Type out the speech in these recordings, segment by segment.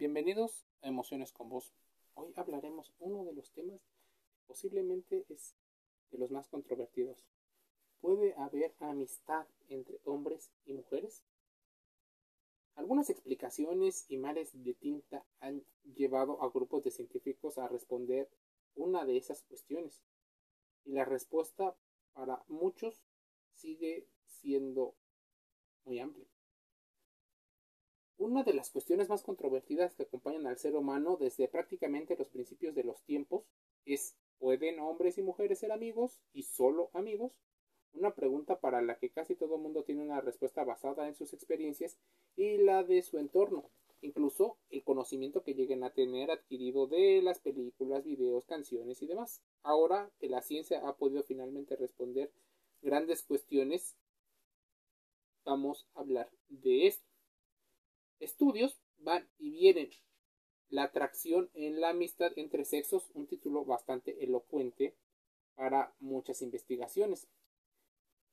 Bienvenidos a Emociones con Vos. Hoy hablaremos uno de los temas posiblemente es de los más controvertidos. ¿Puede haber amistad entre hombres y mujeres? Algunas explicaciones y mares de tinta han llevado a grupos de científicos a responder una de esas cuestiones. Y la respuesta para muchos sigue siendo muy amplia. Una de las cuestiones más controvertidas que acompañan al ser humano desde prácticamente los principios de los tiempos es ¿pueden hombres y mujeres ser amigos y solo amigos? Una pregunta para la que casi todo el mundo tiene una respuesta basada en sus experiencias y la de su entorno, incluso el conocimiento que lleguen a tener adquirido de las películas, videos, canciones y demás. Ahora que la ciencia ha podido finalmente responder grandes cuestiones, vamos a hablar de esto. Estudios van y vienen. La atracción en la amistad entre sexos, un título bastante elocuente para muchas investigaciones.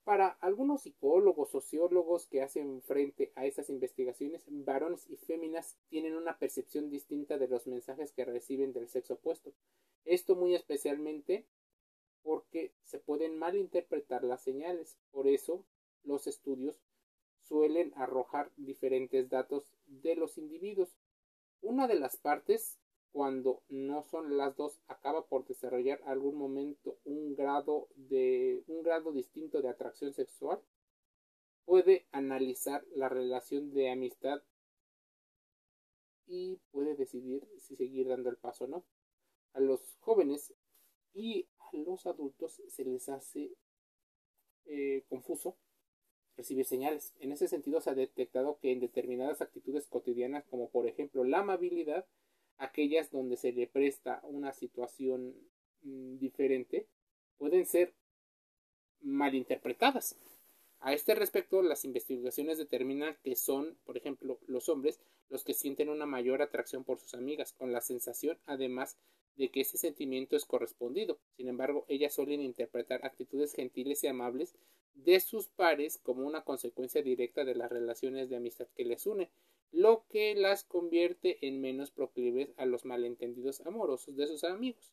Para algunos psicólogos, sociólogos que hacen frente a estas investigaciones, varones y féminas tienen una percepción distinta de los mensajes que reciben del sexo opuesto. Esto muy especialmente porque se pueden malinterpretar las señales. Por eso los estudios suelen arrojar diferentes datos de los individuos. Una de las partes, cuando no son las dos, acaba por desarrollar algún momento un grado de un grado distinto de atracción sexual, puede analizar la relación de amistad y puede decidir si seguir dando el paso o no. A los jóvenes y a los adultos se les hace eh, confuso recibir señales. En ese sentido se ha detectado que en determinadas actitudes cotidianas, como por ejemplo la amabilidad, aquellas donde se le presta una situación mm, diferente, pueden ser malinterpretadas. A este respecto, las investigaciones determinan que son, por ejemplo, los hombres los que sienten una mayor atracción por sus amigas, con la sensación, además, de que ese sentimiento es correspondido. Sin embargo, ellas suelen interpretar actitudes gentiles y amables de sus pares como una consecuencia directa de las relaciones de amistad que les une, lo que las convierte en menos proclives a los malentendidos amorosos de sus amigos.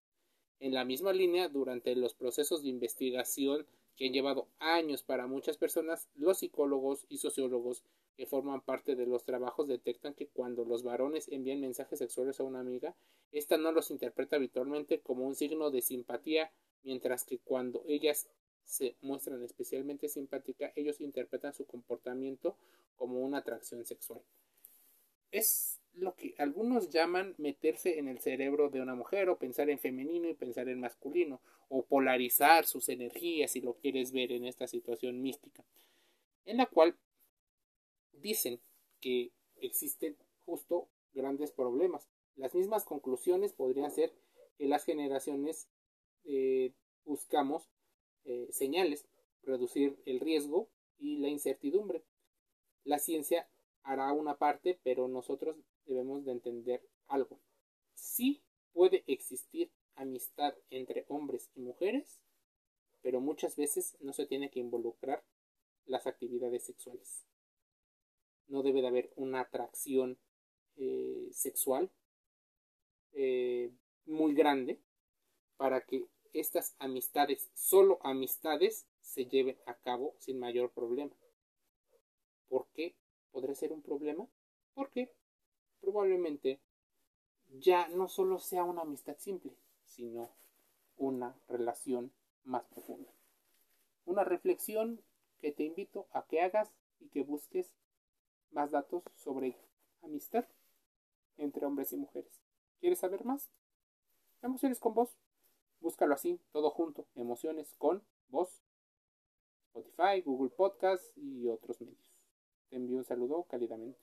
En la misma línea, durante los procesos de investigación que han llevado años para muchas personas, los psicólogos y sociólogos que forman parte de los trabajos detectan que cuando los varones envían mensajes sexuales a una amiga, ésta no los interpreta habitualmente como un signo de simpatía, mientras que cuando ellas se muestran especialmente simpáticas, ellos interpretan su comportamiento como una atracción sexual. Es lo que algunos llaman meterse en el cerebro de una mujer o pensar en femenino y pensar en masculino o polarizar sus energías si lo quieres ver en esta situación mística en la cual dicen que existen justo grandes problemas. Las mismas conclusiones podrían ser que las generaciones eh, buscamos eh, señales, reducir el riesgo y la incertidumbre. La ciencia hará una parte, pero nosotros debemos de entender algo. Sí puede existir amistad entre hombres y mujeres, pero muchas veces no se tiene que involucrar las actividades sexuales. No debe de haber una atracción eh, sexual eh, muy grande para que estas amistades, solo amistades, se lleven a cabo sin mayor problema. ¿Por qué podría ser un problema? Porque probablemente ya no solo sea una amistad simple, sino una relación más profunda. Una reflexión que te invito a que hagas y que busques más datos sobre amistad entre hombres y mujeres. ¿Quieres saber más? Emociones con vos. Búscalo así, todo junto. Emociones con vos. Spotify, Google Podcast y otros medios. Te envío un saludo cálidamente.